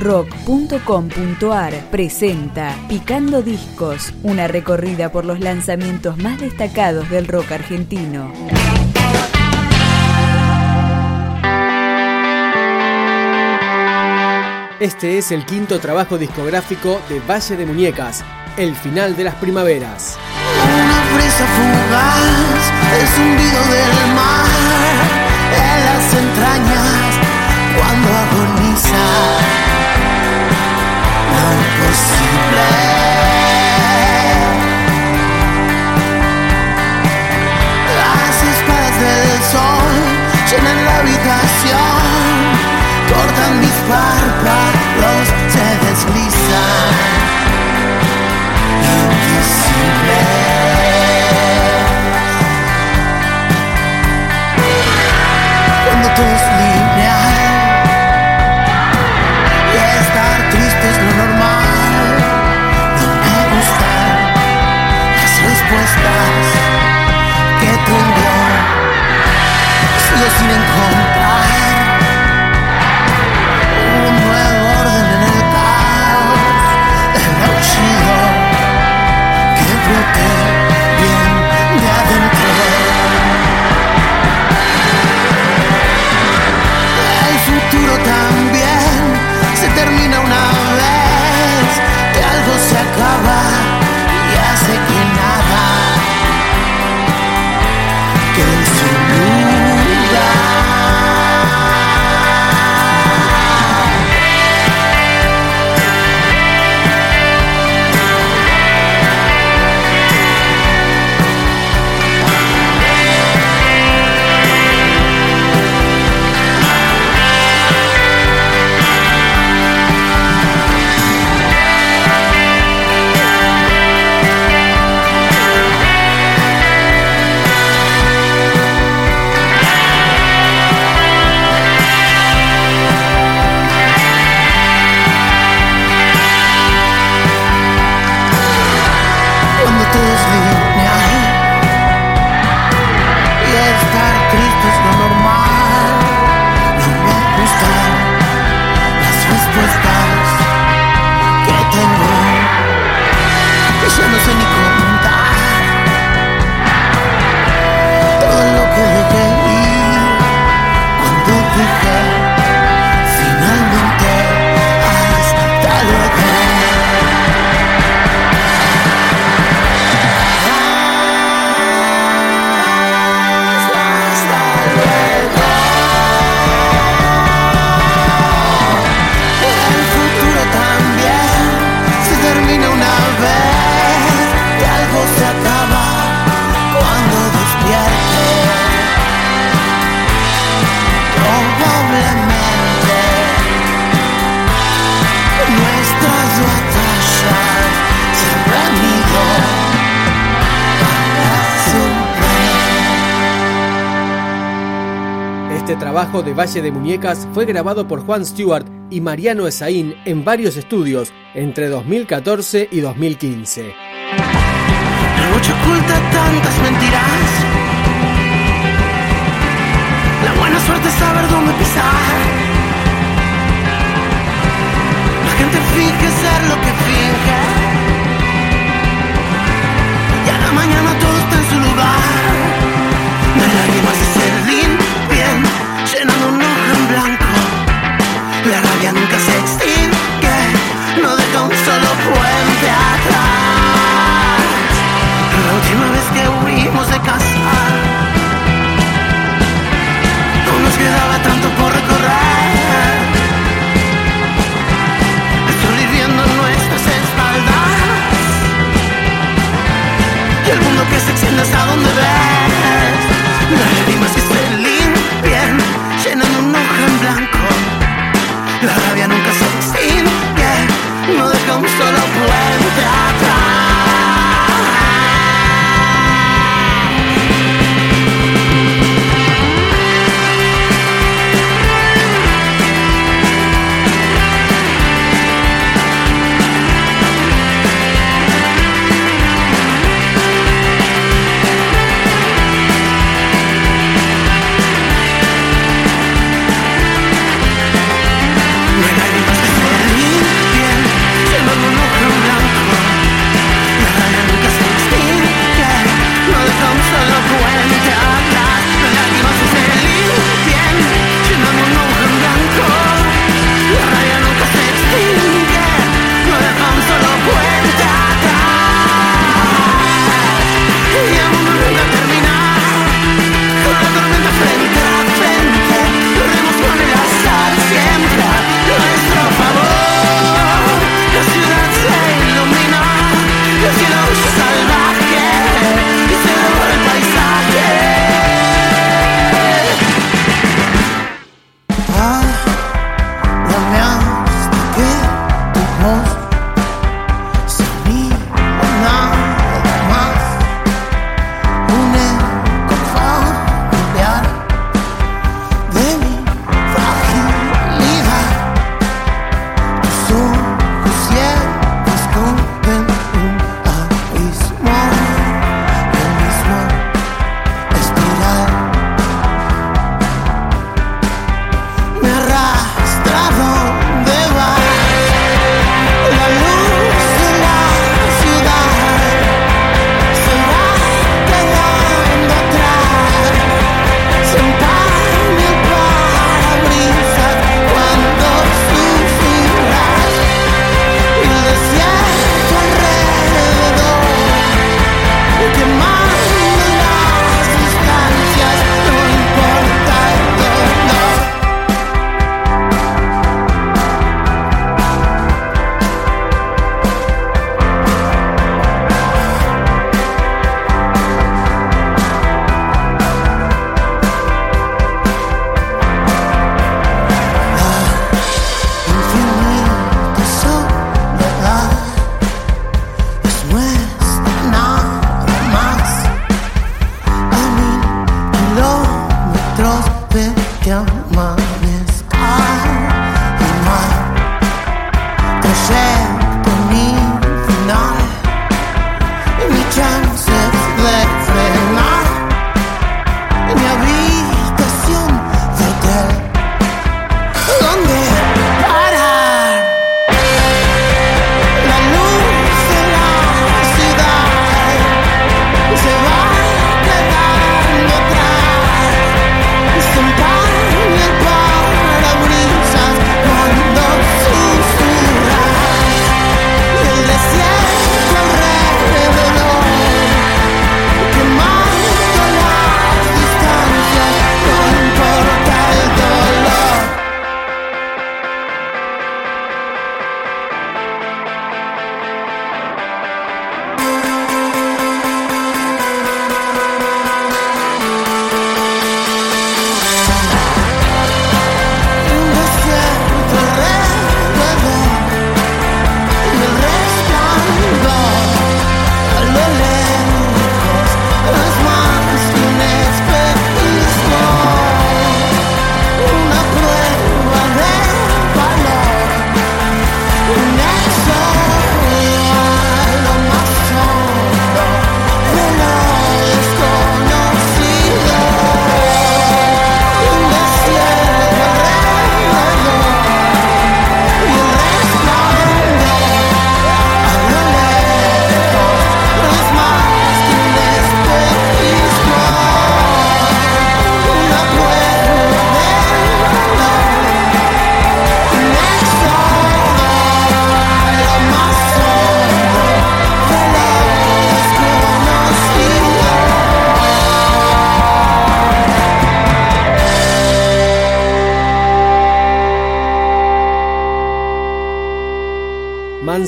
rock.com.ar presenta Picando Discos, una recorrida por los lanzamientos más destacados del rock argentino. Este es el quinto trabajo discográfico de Valle de Muñecas, El final de las primaveras. Una brisa fugaz, el zumbido del mar en las entrañas cuando your Este trabajo de Valle de Muñecas fue grabado por Juan Stewart y Mariano Esaín en varios estudios entre 2014 y 2015. La noche oculta tantas mentiras. La buena suerte es saber dónde pisar. La gente finge ser lo que finge. Y a la mañana todo está en su lugar.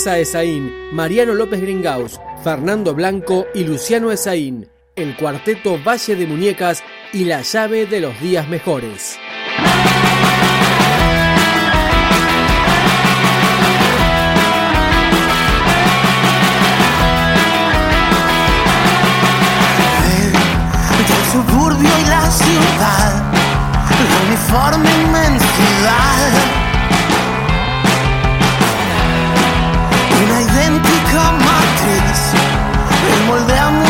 Mansa Esaín, Mariano López Gringaus, Fernando Blanco y Luciano Esaín, el cuarteto Valle de Muñecas y la llave de los días mejores. El suburbio y la ciudad, la uniforme inmensidad. El